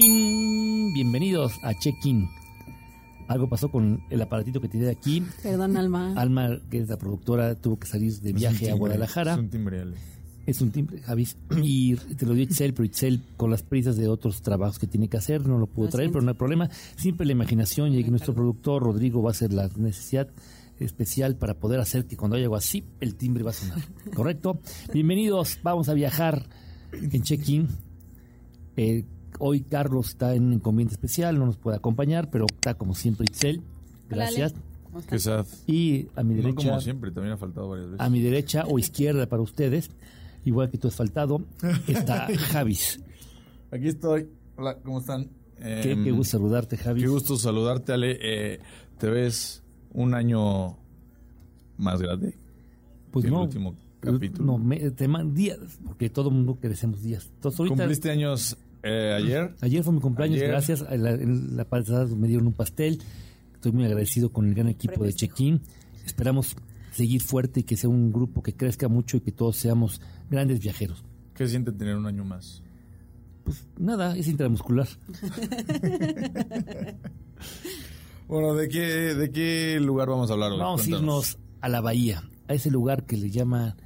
¡Ting! Bienvenidos a Check-in. Algo pasó con el aparatito que tiene aquí. Perdón, Alma. Alma, que es la productora, tuvo que salir de viaje a Guadalajara. Es un timbre, Ale. Es un timbre, Javis. Y te lo dio Itzel, pero Itzel, con las prisas de otros trabajos que tiene que hacer, no lo pudo Lo traer, siento. pero no hay problema. Siempre la imaginación y que nuestro productor, Rodrigo, va a hacer la necesidad especial para poder hacer que cuando haya algo así, el timbre va a sonar. ¿Correcto? Bienvenidos, vamos a viajar en check-in. Eh, hoy Carlos está en un inconveniente especial, no nos puede acompañar, pero está como siempre Itzel. Hola. Gracias. Sad. Y a mi No derecha, como siempre, también ha faltado varias veces. a mi derecha o izquierda para ustedes, igual que tú has faltado, está Javis. Aquí estoy. Hola, ¿cómo están? Qué, Em, qué gusto saludarte, Javis. Qué gusto saludarte, Ale. Eh, te ves un año más grande Pues que el no, último capítulo. no, me- te man- días, porque todo el mundo crecemos días. Entonces, ahorita, ¿Cumpliste años eh, ayer? ayer fue mi cumpleaños, Ayer. gracias. A la, en la pasada me dieron un pastel. Estoy muy agradecido con el gran equipo de. Check-in. Esperamos seguir fuerte y que sea un grupo que crezca mucho y que todos seamos grandes viajeros. ¿Qué siente tener un año más? Pues nada, es intramuscular. Bueno, ¿de qué, de qué lugar vamos a hablar hoy? Vamos a irnos a la bahía, a ese lugar que le llama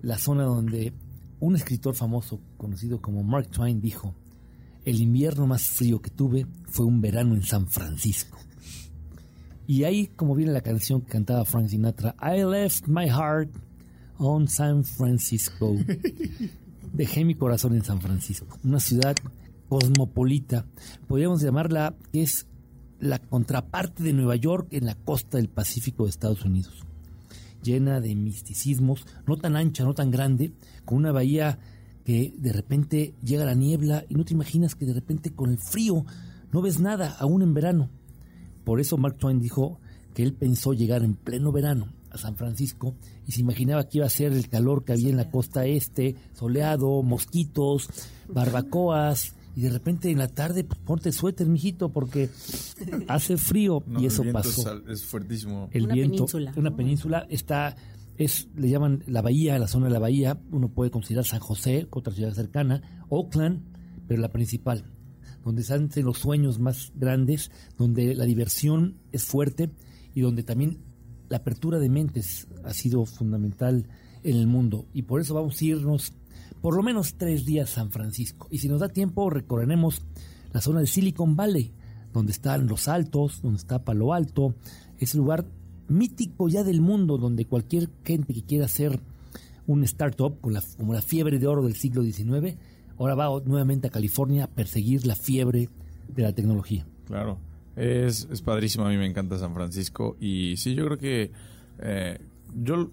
la zona donde un escritor famoso conocido como Mark Twain dijo, el invierno más frío que tuve fue un verano en San Francisco. Y ahí, como viene la canción que cantaba Frank Sinatra, I left my heart on San Francisco. Dejé mi corazón en San Francisco, una ciudad cosmopolita. Podríamos llamarla, que es la contraparte de Nueva York en la costa del Pacífico de Estados Unidos. Llena de misticismos, no tan ancha, no tan grande, con una bahía que de repente llega la niebla y no te imaginas que de repente con el frío no ves nada, aún en verano. Por eso Mark Twain dijo que él pensó llegar en pleno verano a San Francisco y se imaginaba que iba a ser el calor que había en la costa este, soleado, mosquitos, barbacoas, y de repente en la tarde, pues ponte suéter, mijito, porque hace frío No, y el eso viento pasó. Es, fuertísimo. El Una viento, península, una ¿no? península está, es, le llaman la bahía, la zona de la bahía, uno puede considerar San José, otra ciudad cercana, Oakland, pero la principal, donde se hacen los sueños más grandes, donde la diversión es fuerte y donde también la apertura de mentes ha sido fundamental en el mundo. Y por eso vamos a irnos por lo menos tres días a San Francisco. Y si nos da tiempo, recorreremos la zona de Silicon Valley, donde están los altos, donde está Palo Alto, ese lugar mítico ya del mundo, donde cualquier gente que quiera hacer un startup, con la- como la fiebre de oro del siglo XIX, ahora va nuevamente a California a perseguir la fiebre de la tecnología. Claro. Es, es padrísimo, a mí me encanta San Francisco. Y sí, yo creo que eh, yo,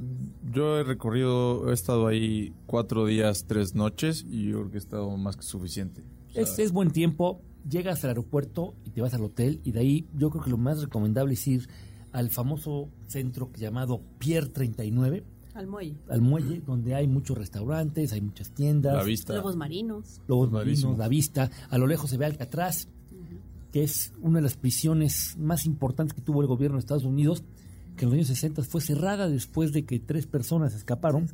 yo he recorrido, he estado ahí cuatro días, tres noches y yo creo que he estado más que suficiente. O sea, Es, es buen tiempo, llegas al aeropuerto y te vas al hotel y de ahí yo creo que lo más recomendable es ir al famoso centro llamado Pier 39, Al muelle. al muelle, donde hay muchos restaurantes, hay muchas tiendas, la vista. Lobos marinos. lobos marinos, la vista, a lo lejos se ve Alcatraz, que es una de las prisiones más importantes que tuvo el gobierno de Estados Unidos, que en los años 60 fue cerrada después de que tres personas escaparon.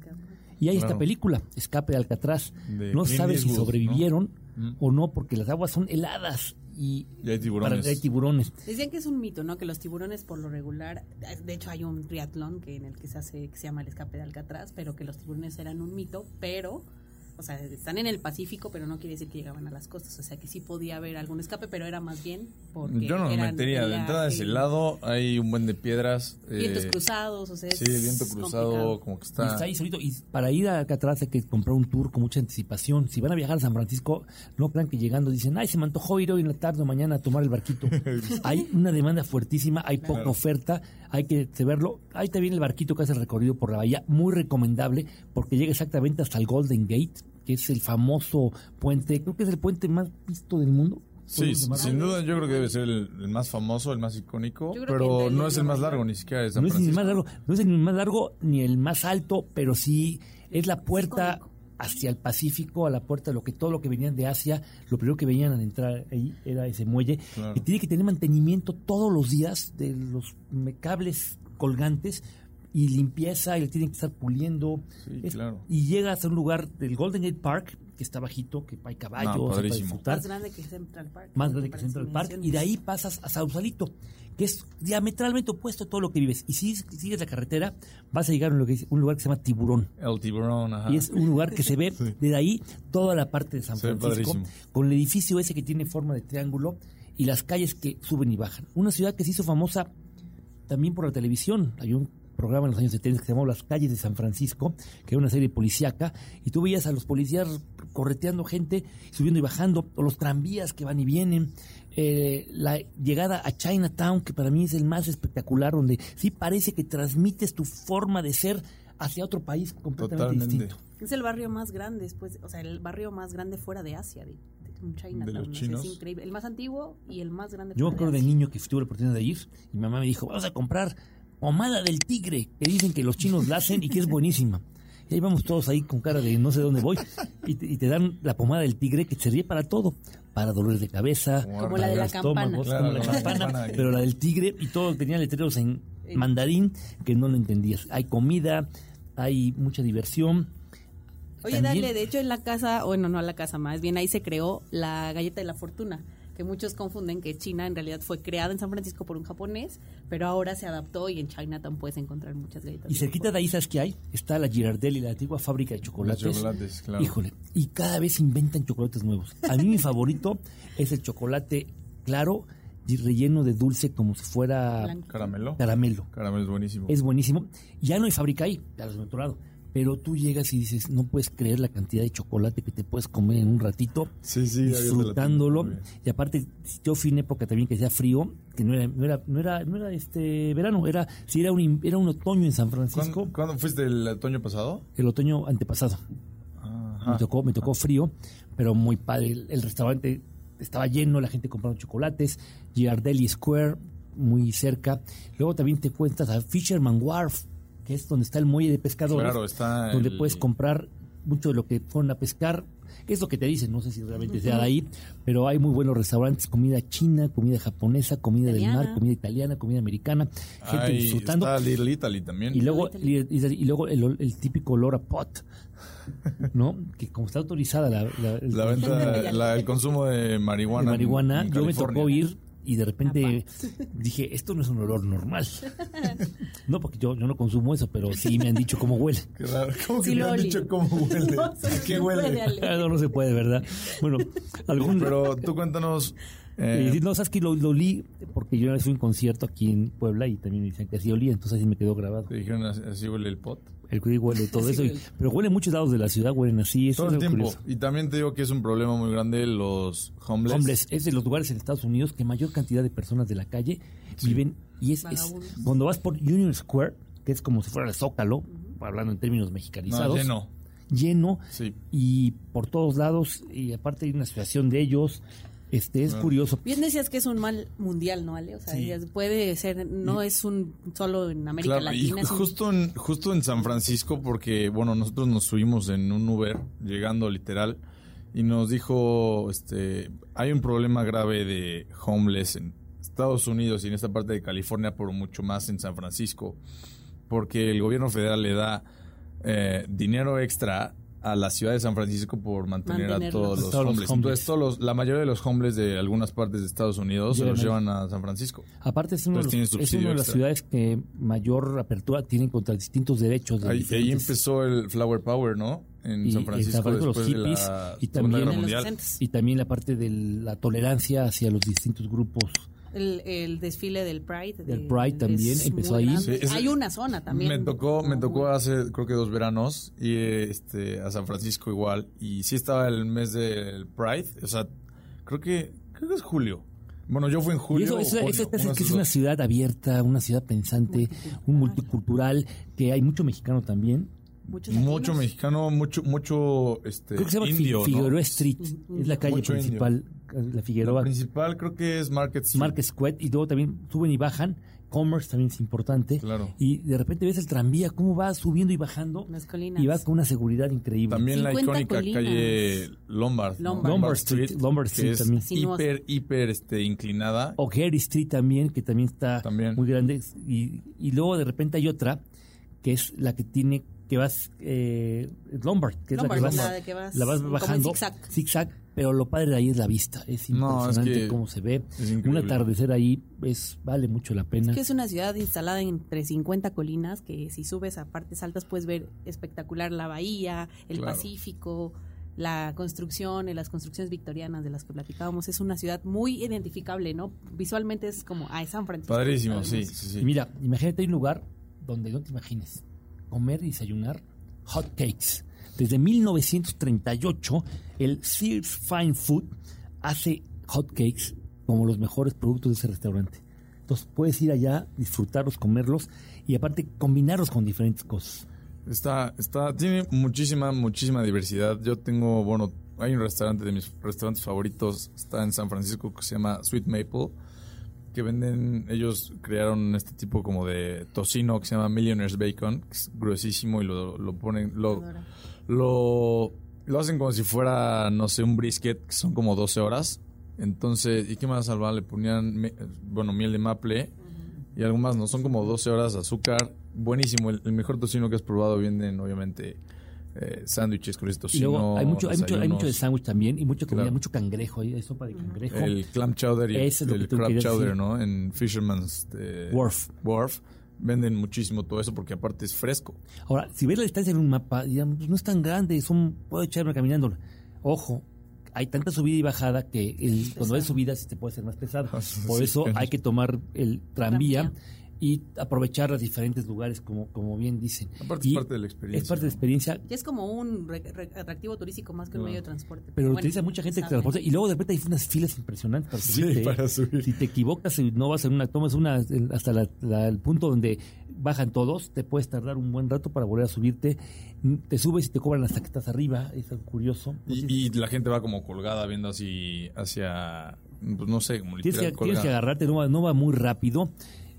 Y hay esta película, Escape de Alcatraz. De no sabes si sobrevivieron ¿no? o no, porque las aguas son heladas y, Y hay tiburones. para- hay tiburones. Decían que es un mito, ¿no? Que los tiburones por lo regular, de hecho hay un triatlón que en el que se hace, que se llama el escape de Alcatraz, pero que los tiburones eran un mito, pero, o sea, están en el Pacífico, pero no quiere decir que llegaban a las costas, o sea, que sí podía haber algún escape, pero era más bien porque Yo no me metería. De entrada de ese lado hay un buen de piedras. Vientos eh, cruzados, o sea, Sí, viento cruzado, complicado. como que Y está. está ahí solito. Y para ir a Alcatraz hay que comprar un tour con mucha anticipación. Si van a viajar a San Francisco, no crean que llegando dicen, ay, se me antojó ir hoy en la tarde o mañana a tomar el barquito. hay una demanda fuertísima, hay poca oferta, hay que verlo. Ahí te viene el barquito que hace el recorrido por la bahía, muy recomendable, porque llega exactamente hasta el Golden Gate, que es el famoso puente, creo que es el puente más visto del mundo. Sí, sin duda yo creo que debe ser el, el más famoso, el más icónico, pero no es el más largo, ni siquiera de San No es ni el más largo, no es ni el más largo ni el más alto, pero sí es la puerta hacia el Pacífico, a la puerta de lo que todo lo que venían de Asia, lo primero que venían al entrar ahí era ese muelle Claro. y tiene que tener mantenimiento todos los días de los cables colgantes y limpieza y le tienen que estar puliendo Sí, Es- claro. y llegas a un lugar del Golden Gate Park que está bajito, que hay No, caballos, para padrísimo. disfrutar. Más grande que Central Park. más grande que Central Park, y de ahí pasas a Sausalito, que es diametralmente opuesto a todo lo que vives. Y si sigues la carretera, vas a llegar a un lugar, que se llama Tiburón. El tiburón, ajá. Y es un lugar que se ve desde ahí toda la parte de San Se Francisco, con el edificio ese que tiene forma de triángulo y las calles que suben y bajan. Una ciudad que se hizo famosa también por la televisión. Hay un programa en los años 70 que se llamó Las calles de San Francisco, que era una serie policíaca, y tú veías a los policías correteando gente, subiendo y bajando, o los tranvías que van y vienen. Eh, la llegada a Chinatown, que para mí es el más espectacular, donde sí parece que transmites tu forma de ser hacia otro país completamente Totalmente. distinto. Es el barrio más grande después, o sea, el barrio más grande fuera de Asia, de, de De los chinos. Es increíble. El más antiguo y el más grande. Yo me acuerdo de Asia. niño que tuve la oportunidad de ir y mi mamá me dijo, vamos a comprar pomada del tigre, que dicen que los chinos la hacen y que es buenísima. Y ahí vamos todos ahí con cara de no sé dónde voy y te, y te dan la pomada del tigre que te sirve para todo, para dolores de cabeza, Como la de la estómagos, campana. como la campana, pero la del tigre y todo tenía letreros en mandarín que no lo entendías. Hay comida, hay mucha diversión. Oye, También- dale, de hecho en la casa, bueno, no a la casa, más bien ahí se creó la galleta de la fortuna, que muchos confunden que China en realidad fue creada en San Francisco por un japonés, pero ahora se adaptó y en Chinatown puedes encontrar muchas galletas. Y cerquita de ahí, ¿sabes qué hay? Está la Girardelli, la antigua fábrica de chocolates. Los chocolates, claro. Híjole, y cada vez inventan chocolates nuevos. A mí mi favorito es el chocolate claro y relleno de dulce como si fuera Blanco. Caramelo. caramelo. Caramelo es buenísimo. Es buenísimo. Ya no hay fábrica ahí, ya los han doctorado. Pero tú llegas y dices, no puedes creer la cantidad de chocolate que te puedes comer en un ratito, Sí, sí. disfrutándolo. Y aparte, yo fui en época también que hacía frío, que no era, no era, no era, no era este verano, era, sí era un, era un otoño en San Francisco, ¿Cuándo, cuándo fuiste el otoño pasado? el otoño antepasado. Ajá. Me tocó, me tocó frío, pero muy padre. El, el restaurante estaba lleno, la gente comprando chocolates, Girardelli Square, muy cerca. Luego también te cuentas a Fisherman Wharf, que es donde está el muelle de pescadores, Claro, está donde el- puedes comprar mucho de lo que fueron a pescar. Es lo que te dicen, no sé si realmente sea de ahí, pero hay muy buenos restaurantes, comida china, comida japonesa, comida del mar, comida italiana, comida americana, gente disfrutando. Está Little Italy también. Y luego, Italy. y, y luego el, el típico olor a pot, ¿no? Que como está autorizada la, la- el- La venta, la- el consumo de de marihuana. en- marihuana, en yo me tocó ir y de repente dije, esto no es un olor normal. no, porque yo, yo no consumo eso, pero sí me han dicho cómo huele. Qué raro. ¿Cómo que me han dicho cómo huele? No, se ¿Qué puede, huele? Ale. no, no se puede, ¿verdad? Bueno, algún... Pero tú cuéntanos. Eh, no, sabes que lo, lo olí porque yo una vez fui a un concierto aquí en Puebla y también me decían que así olía, entonces así me quedó grabado. te dijeron así huele el pot. El que huele todo eso, y- pero huele en muchos lados de la ciudad, huelen así. Eso Todo el es tiempo. curioso. Y también te digo que es un problema muy grande los homeless. Homeless es de los lugares en Estados Unidos que mayor cantidad de personas de la calle viven y es, cuando vas por Union Square, que es como si fuera el Zócalo, hablando en términos No, mexicanizados, lleno. lleno Sí. y por todos lados y aparte hay una asociación de ellos, este es curioso. Bien decías que es un mal mundial, ¿no, Ale? O sea, Sí. ya puede ser, no es un solo en América Claro, y Latina. un- justo en, justo en San Francisco, porque, bueno, nosotros nos subimos en un Uber, llegando literal, y nos dijo, este, hay un problema grave de homeless en Estados Unidos y en esta parte de California, por mucho más en San Francisco, porque el gobierno federal le da eh, dinero extra a la ciudad de San Francisco por mantener a todos los Todos los homeless. Entonces, todos los- la mayoría de los homeless de algunas partes de Estados Unidos se los llevan a San Francisco. Aparte es, uno de los- es una de las ciudades que mayor apertura tienen contra distintos derechos. de Ahí, empezó el Flower Power, ¿no? En Y- San en Francisco, San Francisco los de hippies la y también- Guerra en los Mundial. 60s. y también la parte de la tolerancia hacia los distintos grupos. El, el desfile del Pride. de- Del Pride también es empezó ahí. Sí, ese- Hay una zona también. Me tocó, me tocó hace creo que dos veranos y este a San Francisco igual y sí estaba el mes del Pride, o sea, creo que creo que es julio. Bueno, yo fui en Y julio. eso, o eso, junio, eso uno de que es una ciudad abierta, una ciudad pensante, un multicultural, que hay mucho mexicano también. Mucho mexicano, mucho mucho este Creo que se llama indio, ¿no? Figueroa Street, es la calle Mucho principal, la La Figueroa, principal creo que es Market Street. Market Square, y luego también suben y bajan. Commerce también es importante. Claro. Y de repente ves el tranvía, cómo va subiendo y bajando. Las colinas. Y va con una seguridad increíble. También la 50 icónica colinas. calle Lombard. ¿no? Lombard. Lombard Street, Lombard que Street es también. Sinuosa. hiper, hiper este, inclinada. O Gary Street también, que también está También. muy grande. Y, y luego de repente hay otra, que es la que tiene, que vas eh, Lombard, que es la que Lombard, vas, la que vas la vas bajando zigzag. zigzag, pero lo padre de ahí es la vista, es No, es impresionante que cómo se ve. es Un atardecer ahí es vale mucho la pena. que es una ciudad instalada entre 50 colinas que si subes a partes altas puedes ver espectacular la bahía, el Claro. Pacífico, la construcción, eh, las construcciones victorianas de las que platicábamos. Es una ciudad muy identificable, ¿no? Visualmente es como, es San Francisco. Padrísimo, sí, Sabemos. sí, sí. Y mira, imagínate un lugar donde no te imagines comer y desayunar hot cakes. Desde 1938, el Sears Fine Food hace hot cakes como los mejores productos de ese restaurante. Entonces puedes ir allá, disfrutarlos, comerlos y aparte combinarlos con diferentes cosas. Está, está, tiene muchísima, muchísima diversidad. Yo tengo, bueno, hay un restaurante de mis restaurantes favoritos, está en San Francisco, que se llama Sweet Maple, que venden, ellos crearon este tipo como de tocino que se llama Millionaire's Bacon, que es gruesísimo y lo, lo ponen, lo, lo, lo hacen como si fuera, no sé, un brisket, que son como 12 horas. Entonces, ¿y qué más salvar? Le ponían, bueno, miel de maple y algo más, ¿no? Son como 12 horas de azúcar. Buenísimo, el, el mejor tocino que has probado. Vienen, obviamente, eh, sándwiches con Y tocino. luego hay mucho, hay mucho, hay mucho de sándwich también y mucha comida, Claro. mucho cangrejo, hay sopa de cangrejo. El clam chowder y es el tú crab chowder, decir. ¿no? En Fisherman's eh, Wharf. Wharf. Venden muchísimo todo eso porque aparte es fresco. Ahora, si ves la distancia en un mapa, dirán, pues no es tan grande, son, puedo echarme caminando. Ojo, hay tanta subida y bajada que el, cuando hay subidas sí te puede ser más pesado. Por Sí, eso hay que tomar el tranvía Tranvía. Y aprovechar los diferentes lugares, como, como bien dicen. Aparte Y es parte de la experiencia. Es parte de la ¿no? experiencia, Y es como un re- re- atractivo turístico más que un medio de transporte. pero lo Bueno, utiliza mucha gente que sabe. transporta. Y luego de repente hay unas filas impresionantes para Sí, subirte. ¿eh? para subir. Si te equivocas y no vas en una, tomas una hasta la- la- el punto donde bajan todos, te puedes tardar un buen rato para volver a subirte. Te subes y te cobran hasta que estás arriba, es algo curioso. Y, y la gente va como colgada viendo así hacia, pues no sé, como Tienes tienes que agarrarte, no va, no va muy rápido.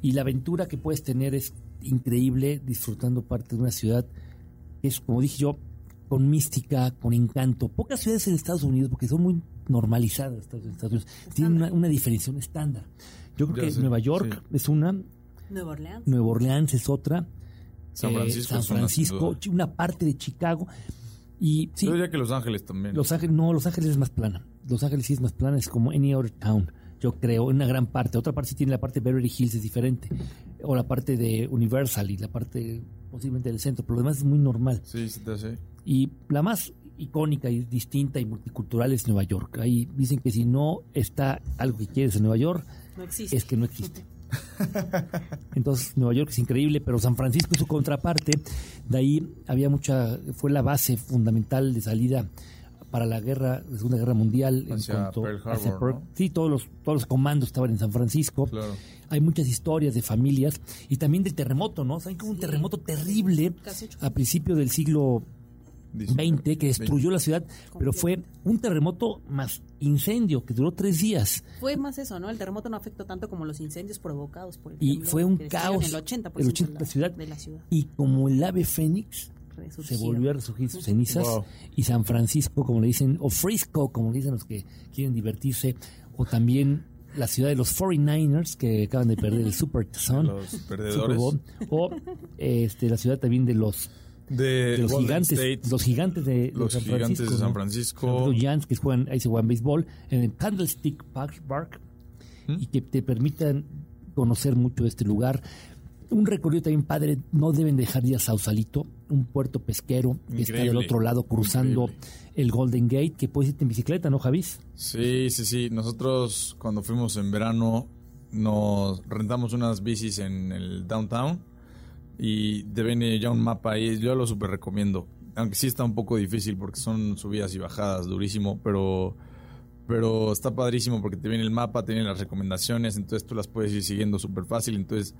Y la aventura que puedes tener es increíble disfrutando parte de una ciudad que es, como dije yo, con mística, con encanto. Pocas ciudades en Estados Unidos, porque son muy normalizadas Estados Unidos, tienen una, una diferencia, un estándar. Yo creo Ya que sé, Nueva York sí. es una, Nueva Orleans. Nueva Orleans es otra, San eh, Francisco San es una, sin Francisco, una parte de Chicago. Y sí, Yo diría que Los Ángeles también. Los Ángeles, no, Los Ángeles es más plana. Los Ángeles sí es más plana, es como any other town, yo creo, en una gran parte. Otra parte sí tiene la parte de Beverly Hills, es diferente. O la parte de Universal y la parte posiblemente del centro, pero lo demás es muy normal. Sí, sí hace. Y la más icónica y distinta y multicultural es Nueva York. Ahí dicen que si no está algo que quieres en Nueva York, No existe. es que no existe. Entonces, Nueva York es increíble, pero San Francisco es su contraparte. De ahí había mucha, fue la base fundamental de salida para la guerra, la Segunda Guerra Mundial. en cuanto- Pearl Harbor, hacia Pearl- ¿no? Sí, todos los, todos los comandos estaban en San Francisco. Claro. Hay muchas historias de familias y también del terremoto, ¿no? Saben que hubo un Sí. terremoto terrible a principios del siglo Dice- 20 que destruyó la ciudad, pero fue un terremoto más incendio que duró tres días. Fue más eso, ¿no? El terremoto no afectó tanto como los incendios provocados por el Y fue un caos. El 80%, el 80 de, la, ciudad. de la ciudad. Y como el ave fénix se volvió a resurgir sus cenizas, Wow. y San Francisco, como le dicen, o Frisco, como le dicen los que quieren divertirse, o también la ciudad de los 49ers, que acaban de perder el Super Tazón, Los Super perdedores. Bowl, o este, la ciudad también de los, De, de los Golden gigantes, State, los gigantes de, de los San gigantes Francisco. de San ¿no? Francisco. Los Giants que juegan, ahí se juegan béisbol, en el Candlestick Park, Park, ¿Mm? y que te permitan conocer mucho de este lugar. Un recorrido también padre, no deben dejar de ir a Sausalito, un puerto pesquero que está del otro lado cruzando increíble. el Golden Gate, que puedes irte en bicicleta, ¿no, Javis? Sí, sí, sí. Nosotros cuando fuimos en verano nos rentamos unas bicis en el downtown y te viene ya un mapa ahí. Yo lo súper recomiendo. Aunque sí está un poco difícil porque son subidas y bajadas durísimo, pero, pero está padrísimo porque te viene el mapa, te vienen las recomendaciones, entonces tú las puedes ir siguiendo súper fácil. Entonces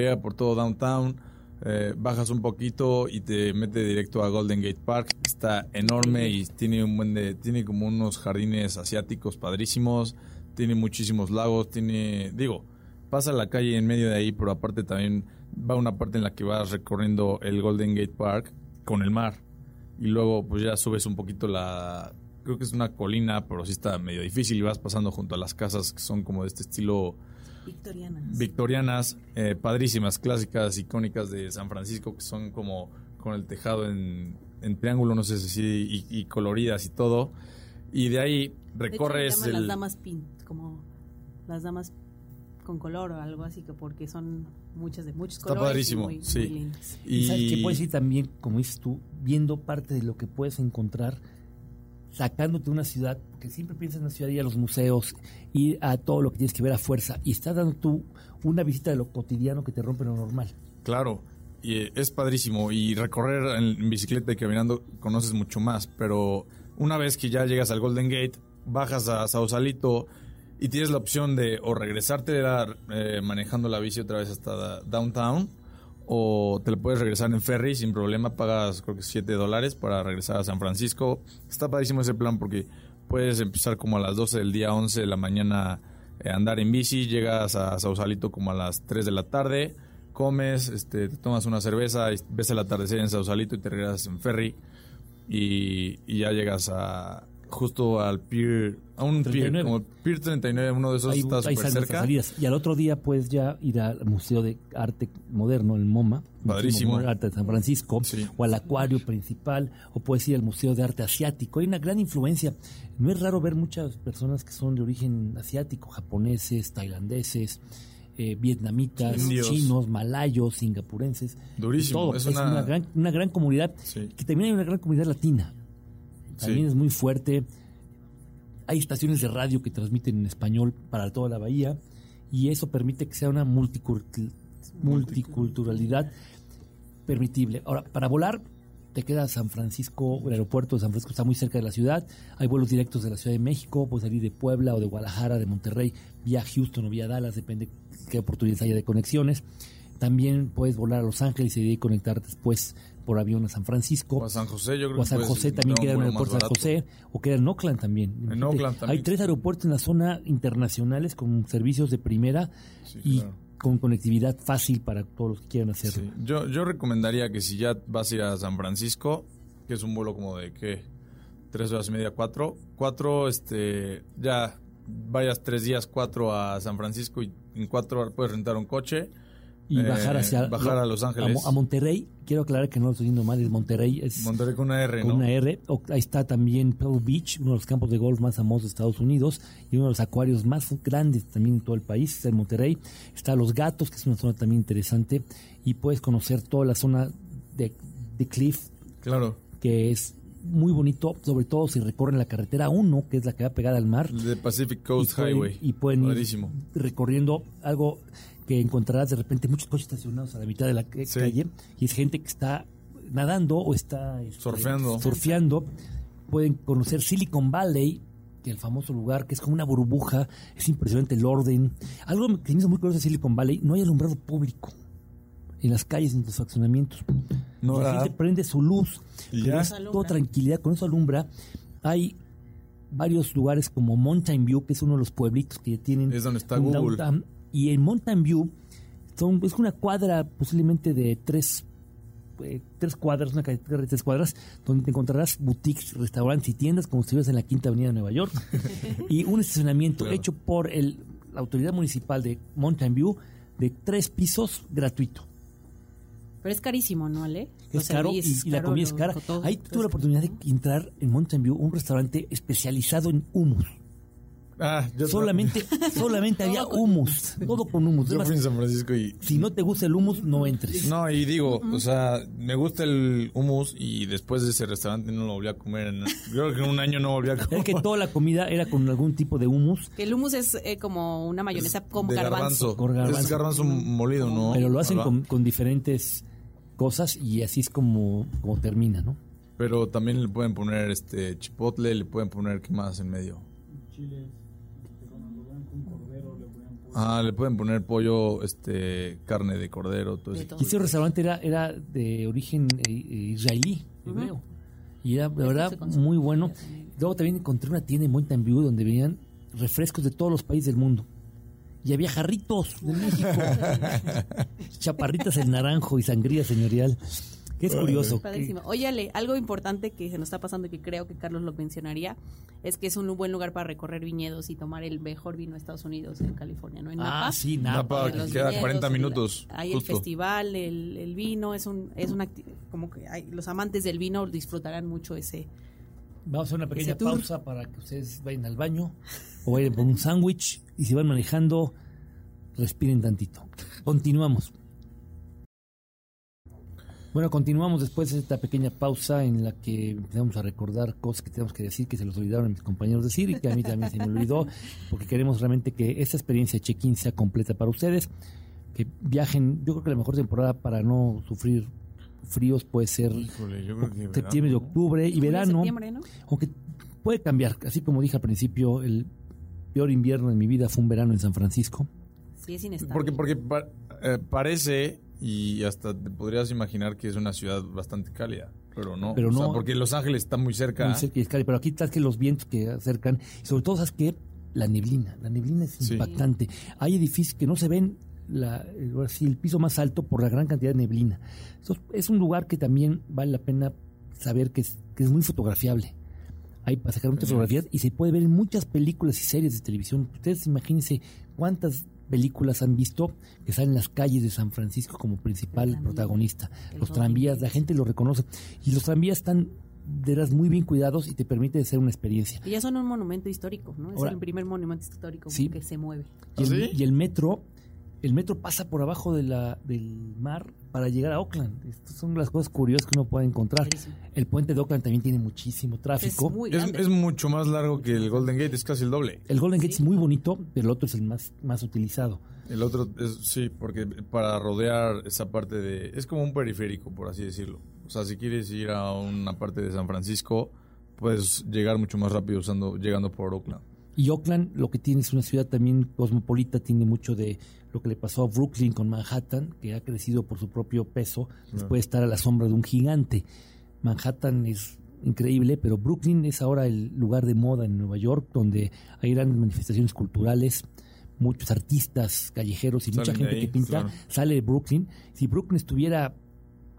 lleva por todo downtown, eh, bajas un poquito y te mete directo a Golden Gate Park. Está enorme y tiene un buen de, tiene como unos jardines asiáticos padrísimos, tiene muchísimos lagos, tiene, digo, pasa la calle en medio de ahí, pero aparte también va una parte en la que vas recorriendo el Golden Gate Park con el mar y luego pues ya subes un poquito la creo que es una colina, pero sí está medio difícil y vas pasando junto a las casas que son como de este estilo Victorianas. victorianas, eh, padrísimas, clásicas, icónicas de San Francisco, que son como con el tejado en, en triángulo, no sé si, y, y coloridas y todo. Y de ahí De hecho, recorres llaman el... las damas pin, como las damas con color o algo así, que porque son muchas de muchos Está colores. y padrísimo, muy- sí. muy lindas. Y sabes que puedes ir también, como dices tú, viendo parte de lo que puedes encontrar, sacándote una ciudad, que siempre piensas en una ciudad, ir a los museos, ir a todo lo que tienes que ver a fuerza, y estás dando tú una visita de lo cotidiano que te rompe lo normal. Claro, y eh, es padrísimo. Y recorrer en, bicicleta y caminando conoces mucho más. Pero una vez que ya llegas al Golden Gate, bajas a Sausalito y tienes la opción de o regresarte eh, manejando la bici otra vez hasta downtown o te lo puedes regresar en ferry sin problema. Pagas creo que 7 dólares para regresar a San Francisco. Está padrísimo ese plan porque puedes empezar como a las 12 del día 11 de la mañana eh, andar en bici, llegas a Sausalito como a las 3 de la tarde, comes, este, te tomas una cerveza, ves el atardecer en Sausalito y te regresas en ferry y ya llegas a justo al pier, a un pier, 39. como Pier 39, uno de esos está salidas, cerca. salidas. Y al otro día puedes ya ir al Museo de Arte Moderno, el MoMA, Padrísimo. Museo de Arte de San Francisco, Sí. o al Acuario Principal, o puedes ir al Museo de Arte Asiático. Hay una gran influencia. No es raro ver muchas personas que son de origen asiático, japoneses, tailandeses, eh, vietnamitas, Indios. chinos, malayos, singapurenses. Durísimo, Todo. es Es, una- una... gran, una gran comunidad, Sí. que también hay una gran comunidad latina. También Sí. es muy fuerte. Hay estaciones de radio que transmiten en español para toda la bahía y eso permite que sea una multicultu- multiculturalidad permitible. Ahora, para volar, te queda San Francisco, el aeropuerto de San Francisco está muy cerca de la ciudad, hay vuelos directos de la Ciudad de México, puedes salir de Puebla o de Guadalajara, de Monterrey, vía Houston o vía Dallas, depende qué oportunidades haya de conexiones. También puedes volar a Los Ángeles y de ahí conectar después por avión a San Francisco. O a San José, yo creo O a que San José también queda en un aeropuerto de San. José o queda en Oakland también. Imagínate, Oakland también. Hay tres aeropuertos en la zona internacionales con servicios de primera Sí, y claro. con conectividad fácil para todos los que quieran hacerlo. Sí. Yo, yo recomendaría que si ya vas a ir a San Francisco, que es un vuelo como de qué, tres horas y media, cuatro, cuatro, este, ya vayas tres días, cuatro a San Francisco y en cuatro horas puedes rentar un coche. Y eh, bajar hacia bajar a Los Ángeles. A, Mo- a Monterrey, quiero aclarar que no lo estoy diciendo mal, es Monterrey, es Monterrey con una R, con ¿no? una R. O- ahí está también Pebble Beach, uno de los campos de golf más famosos de Estados Unidos y uno de los acuarios más grandes también en todo el país, está en Monterrey. Está Los Gatos, que es una zona también interesante, y puedes conocer toda la zona de, de Cliff, Claro. que es muy bonito, sobre todo si recorren la carretera 1, que es la que va pegada al mar. The Pacific Coast y pueden, Highway. y pueden ir recorriendo algo que encontrarás de repente muchos coches estacionados a la mitad de la Sí. calle y es gente que está nadando o está este, Surfeando. surfeando. Pueden conocer Silicon Valley, que el famoso lugar que es como una burbuja, es impresionante el orden. Algo que me hizo muy curioso de Silicon Valley, no hay alumbrado público en las calles, en los fraccionamientos. No, la gente prende su luz, pero es toda tranquilidad, con eso alumbra. Hay varios lugares como Mountain View, que es uno de los pueblitos que tienen Es donde está Google. downtown. Y en Mountain View son, es una cuadra posiblemente de tres, eh, tres cuadras, una carretera de tres cuadras, donde te encontrarás boutiques, restaurantes y tiendas como si estuvieras en la Quinta Avenida de Nueva York. y un estacionamiento Claro. hecho por el, la autoridad municipal de Mountain View de tres pisos gratuito. Pero es carísimo, ¿no, Ale? Es caro y, la comida es cara. todo. Ahí tuve la oportunidad de entrar en Mountain View, un restaurante especializado en hummus. Ah, yo Solamente, solamente había hummus, todo con hummus. Yo Además, fui en San Francisco y si no te gusta el hummus, no entres. No, y digo, o sea, me gusta el hummus y después de ese restaurante no lo volví a comer. Creo que en un año no volví a comer. Es que toda la comida era con algún tipo de hummus, Que el hummus es eh, como una mayonesa como de garbanzo. Con garbanzo. Es garbanzo molido, ¿no? pero lo hacen con, con diferentes cosas y así es como, como termina, ¿no? Pero también le pueden poner este chipotle, le pueden poner qué más en medio. Ah, le pueden poner pollo, este, carne de cordero, todo De eso. Y ese restaurante era, era de origen eh, eh, israelí, hebreo. Y era, de verdad, muy bueno. Luego también encontré una tienda en Mountain View donde venían refrescos de todos los países del mundo. Y había jarritos de México. Chaparritas en naranjo y sangría señorial. Que es curioso. Padrísimo. Oye, Ale, algo importante que se nos está pasando y que creo que Carlos lo mencionaría es que es un buen lugar para recorrer viñedos y tomar el mejor vino de Estados Unidos en California, ¿no? En Ah, Napa. sí, Napa, Napa. que queda viñedos, 40 el- minutos. Hay justo. el festival, el, el vino, es un es una acti- como que hay, los amantes del vino disfrutarán mucho ese. Vamos a hacer una pequeña pausa para que ustedes vayan al baño o vayan por un sándwich y si van manejando, respiren tantito. Continuamos. Bueno, continuamos después de esta pequeña pausa en la que empezamos a recordar cosas que tenemos que decir que se los olvidaron a mis compañeros decir y que a mí también se me olvidó, porque queremos realmente que esta experiencia de check-in sea completa para ustedes, que viajen, yo creo que la mejor temporada para no sufrir fríos puede ser Híjole, yo creo que septiembre y octubre y verano, ¿no? aunque puede cambiar, así como dije al principio, el peor invierno de mi vida fue un verano en San Francisco. Sí, es inestable. Porque, porque pa- eh, parece y hasta te podrías imaginar que es una ciudad bastante cálida, pero no. Pero O sea, no. porque Los Ángeles está muy cerca. Muy cerca de Iscali, pero aquí estás que los vientos que acercan, y sobre todo, ¿sabes qué? La neblina. La neblina es Sí. impactante. Hay edificios que no se ven la, el, ahora sí, el piso más alto por la gran cantidad de neblina. Eso es un lugar que también vale la pena saber que es, que es muy fotografiable. Hay para sacar muchas fotografías y se puede ver en muchas películas y series de televisión. Ustedes imagínense cuántas películas han visto que salen en las calles de San Francisco como principal tranvía, protagonista. Los tranvías, la gente lo reconoce. Y los tranvías están de veras muy bien cuidados y te permite hacer una experiencia. Y ya son un monumento histórico, ¿no? Es Ahora- el primer monumento histórico Sí. que se mueve. Y, ¿Ah, el, sí? y el metro, el metro pasa por abajo de la, del mar para llegar a Oakland. Estas son las cosas curiosas que uno puede encontrar. El puente de Oakland también tiene muchísimo Es tráfico. muy Es, es mucho más largo que el Golden Gate, es casi el doble. El Golden Gate Sí. es muy bonito, pero el otro es el más, más utilizado. El otro es, sí, porque para rodear esa parte de... Es como un periférico, por así decirlo. O sea, si quieres ir a una parte de San Francisco, puedes llegar mucho más rápido usando llegando por Oakland. Y Oakland lo que tiene es una ciudad también cosmopolita, tiene mucho de lo que le pasó a Brooklyn con Manhattan, que ha crecido por su propio peso, después de estar a la sombra de un gigante. Manhattan es increíble, pero Brooklyn es ahora el lugar de moda en Nueva York, donde hay grandes manifestaciones culturales, muchos artistas callejeros y mucha Salen gente ahí, que pinta claro. sale de Brooklyn. Si Brooklyn estuviera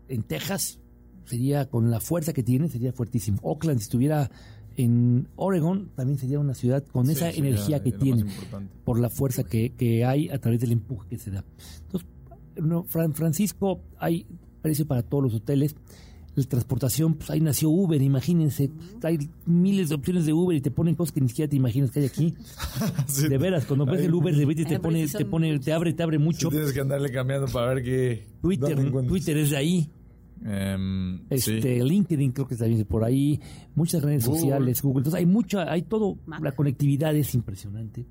en Texas, sería con la fuerza que tiene, sería fuertísimo. Oakland, si estuviera en Oregon, también sería una ciudad con esa Sí, energía que tiene, por la fuerza que, que hay a través del empuje que se da. Entonces, no, San Francisco hay precio para todos los hoteles. La transportación, pues ahí nació Uber, imagínense, hay miles de opciones de Uber y te ponen cosas que ni siquiera te imaginas que hay aquí. Sí, De veras, cuando ves el Uber de repente te pone, te pone, te abre, te abre sí mucho. tienes que andarle cambiando para ver qué... Twitter. Twitter es de ahí. Em, sí. Este, LinkedIn creo que está bien por ahí, muchas redes Google. sociales, Google, entonces hay mucha, hay todo, Mac. la conectividad es impresionante.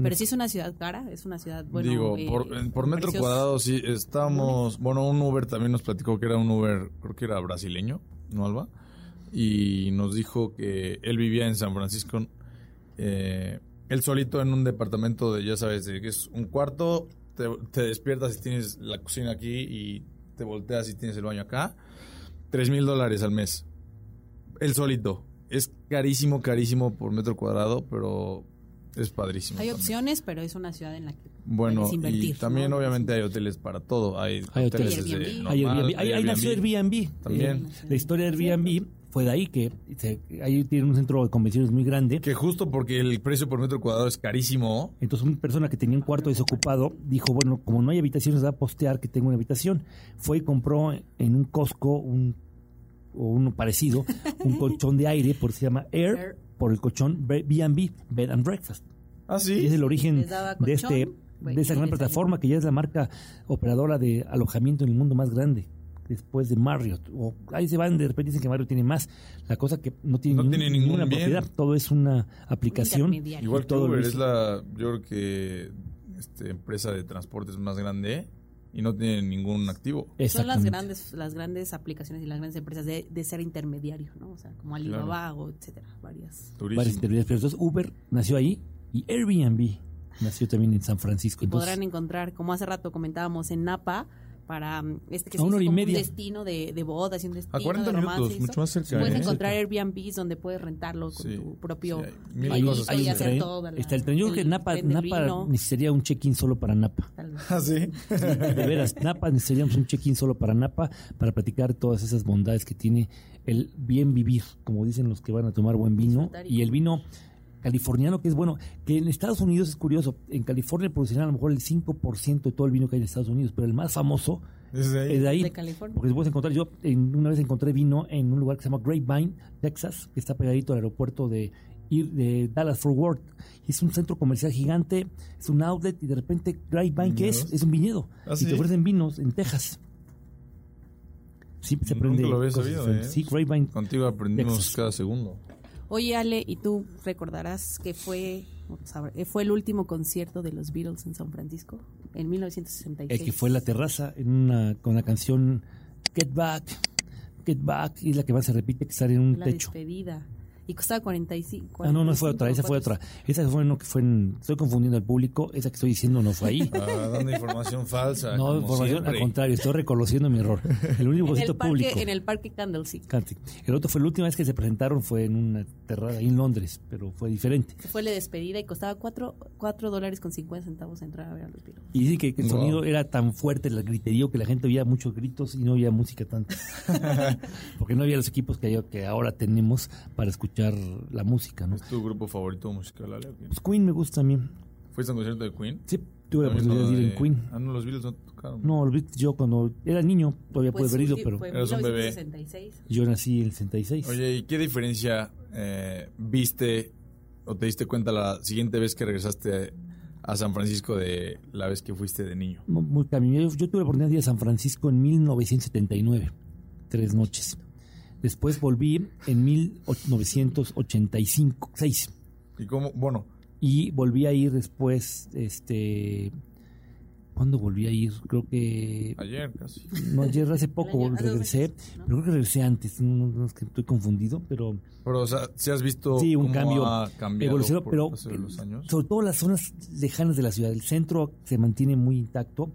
Pero sí es una ciudad cara, es una ciudad, bueno... Digo, eh, por, por metro precios- cuadrado sí estamos... Bueno, un Uber también nos platicó que era un Uber, creo que era brasileño, ¿no, Alba? Y nos dijo que él vivía en San Francisco, eh, él solito en un departamento de, ya sabes, de que es un cuarto, te, te despiertas y tienes la cocina aquí y te volteas y tienes el baño acá. Tres mil dólares al mes. Él solito. Es carísimo, carísimo por metro cuadrado, pero es padrísimo. Hay también. opciones, pero es una ciudad en la que Bueno, puedes y invertir. también ¿no? obviamente hay hoteles para todo. Hay, Hay hoteles Airbnb. Hay Airbnb, ahí, ahí nació Airbnb. También. Eh, la historia de Airbnb fue de ahí que se- ahí tiene un centro de convenciones muy grande. Que justo porque el precio por metro cuadrado es carísimo. Entonces una persona que tenía un cuarto desocupado dijo, bueno, como no hay habitaciones, va a postear que tengo una habitación. Fue y compró en un Costco un, o uno parecido, un colchón de aire, por se llama Air, Air. por el colchón B&B, Bed and Breakfast. Ah, Y es sí. el origen de este de esa gran plataforma que ya es la marca operadora de alojamiento en el mundo más grande después de Marriott o ahí se van de repente dicen que Marriott tiene más la cosa que no tiene, No ningún- tiene ninguna bien. propiedad todo es una aplicación. Igual que Uber es la, yo creo que este, empresa de transportes más grande y no tiene ningún activo. Son las grandes, las grandes aplicaciones y las grandes empresas de, de ser intermediario, ¿no? O sea, como Alibaba o etcétera, varias. varias Turísimo. intermediarias. Pero entonces Uber nació ahí y Airbnb nació también en San Francisco Y Entonces, podrán encontrar, como hace rato comentábamos, en Napa, para mm, este que A se una hizo hora y como media. un destino de, de bodas y un destino A 40 de romance minutos, mucho más cerca. Puedes ¿eh? encontrar Airbnbs donde puedes rentarlo con Sí, tu propio sí, hay cosas y que hacer hacer. toda la- está el tren yo creo que Napa, Napa necesitaría un check-in solo para Napa. Ah, sí. De veras, Napa necesitaríamos un check-in solo para Napa para platicar todas esas bondades que tiene el bien vivir, como dicen los que van a tomar buen vino. Y el vino californiano que es bueno. Que en Estados Unidos es curioso. En California producirán a lo mejor el 5% de todo el vino que hay en Estados Unidos, pero el más famoso ¿Es de ahí? es de ahí. De California. Porque puedes encontrar, yo en- una vez encontré vino en un lugar que se llama Grapevine, Texas, que está pegadito al aeropuerto de, Dallas Fort Worth. Y es un centro comercial gigante, es un outlet y de repente Grapevine, ¿qué es? Es un viñedo. ¿Ah, y te ofrecen vinos en Texas. Sí, se Nunca aprende. lo había sabido. ¿eh? Sí, Grapevine. Contigo aprendimos Texas. cada segundo. Oye, Ale, ¿y tú recordarás que fue, fue el último concierto de los Beatles en San Francisco en 1966? El que fue en la terraza en una, con la canción Get Back, Get Back, y la que más se repite que sale en un La techo. despedida. Y costaba 45. Ah, no, no fue 45, otra, esa fue otra. Esa fue que fue en. Estoy confundiendo al público, esa que estoy diciendo no fue ahí. Ah, dando información falsa. No, como información, al siempre. contrario, estoy reconociendo mi error. El único En concierto el, parque, público. en el parque Candlestick. El otro fue la última vez que se presentaron, fue en una terrada ahí en Londres, pero fue diferente. Fue la despedida y costaba 4, dólares con 50 centavos entrar a ver a los Beatles. Y dice que, que el Wow. sonido era tan fuerte, el griterío, que la gente oía muchos gritos y no oía música tanto. Porque no había los equipos que, que ahora tenemos para escuchar la música, ¿no? ¿Es tu grupo favorito musical, Ale? Pues Queen me gusta a mí. ¿Fuiste a un concierto de Queen? Sí, tuve la oportunidad de ir en Queen. Ah, no, los Beatles no tocaron. No, los Beatles, yo cuando era niño todavía pude Pues, haber ido, pero Eras un bebé. 1966. yo nací en el 66. Oye, ¿y qué diferencia eh, viste o te diste cuenta la siguiente vez que regresaste a San Francisco de la vez que fuiste de niño? Mu- muy camino. Yo, yo tuve la oportunidad de ir a San Francisco en 1979, tres noches. Después volví en 1985, seis. ¿Y cómo? Bueno, Y volví a ir después, este... ¿Cuándo volví a ir? Creo que... ayer casi. No, ayer hace poco regresé, meses, ¿no? pero creo que regresé antes, no, no, es que estoy confundido, pero Pero, o sea, si has visto Sí, un cómo cambio ha cambiado por pero de los años? sobre todo las zonas lejanas de la ciudad. El centro se mantiene muy intacto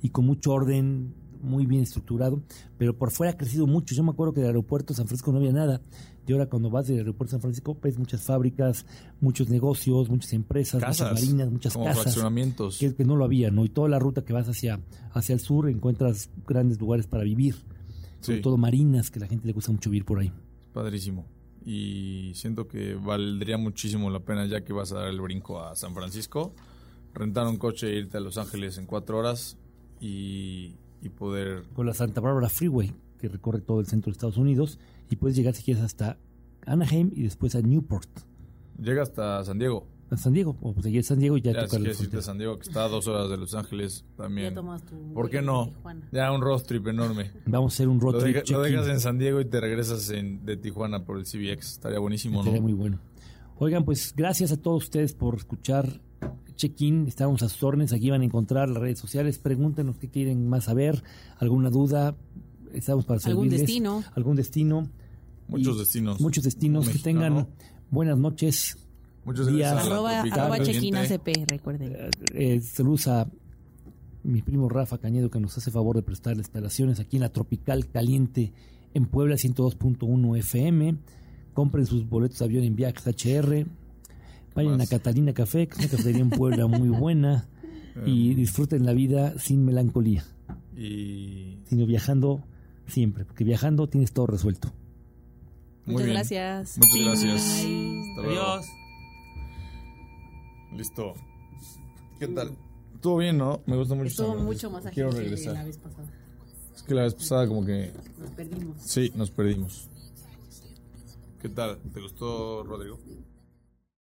y con mucho orden, muy bien estructurado, pero por fuera ha crecido mucho. Yo me acuerdo que del aeropuerto San Francisco no había nada. Y ahora cuando vas del aeropuerto San Francisco ves muchas fábricas, muchos negocios, muchas empresas, Casas. muchas marinas, muchas como casas. fraccionamientos. Que, que no lo había, ¿no? Y toda la ruta que vas hacia, hacia el sur encuentras grandes lugares para vivir. Sobre Sí. todo marinas, que a la gente le gusta mucho vivir por ahí. Padrísimo. Y siento que valdría muchísimo la pena ya que vas a dar el brinco a San Francisco, rentar un coche e irte a Los Ángeles en cuatro horas y, y poder... con la Santa Bárbara Freeway, que recorre todo el centro de Estados Unidos, y puedes llegar si quieres hasta Anaheim y después a Newport, Llega hasta San Diego. a San Diego, o pues a San Diego y ya, Ya, toca si irte a. San Diego, que está a dos horas de Los Ángeles también. Ya tomas tu ¿Por qué no? Ya un road trip enorme. Vamos a hacer un road Lo, trip deja- lo dejas en San Diego y te regresas en- de Tijuana por el CBX. Estaría buenísimo, Estaría ¿no? muy bueno. Oigan, pues gracias a todos ustedes por escuchar Check-in. Estamos a sus órdenes. Aquí van a encontrar las redes sociales. Pregúntenos qué quieren más saber, alguna duda. Estamos para Algún servirles. destino. Algún destino. Muchos destinos. Muchos destinos. que tengan buenas noches. Muchos días. destinos a la Arroba, arroba check-in ACP, recuerden. Eh, eh, saludos a mi primo Rafa Cañedo que nos hace favor de prestar las instalaciones aquí en la Tropical Caliente en Puebla 102.1 FM. Compren sus boletos de avión en viajes HR. Vayan más? a Catalina Café, que es una cafetería en Puebla muy buena. Y disfruten la vida sin melancolía, Y sino viajando siempre, porque viajando tienes todo resuelto. Muy Muchas bien. gracias. Muchas gracias. Luego. Listo. ¿Qué tal? Estuvo bien, ¿no? Me gusta mucho. Estuvo mucho más Quiero que regresar. la vez pasada. Es que la vez pasada como que... Nos perdimos. Sí, nos perdimos. ¿Qué tal? ¿Te gustó, Rodrigo?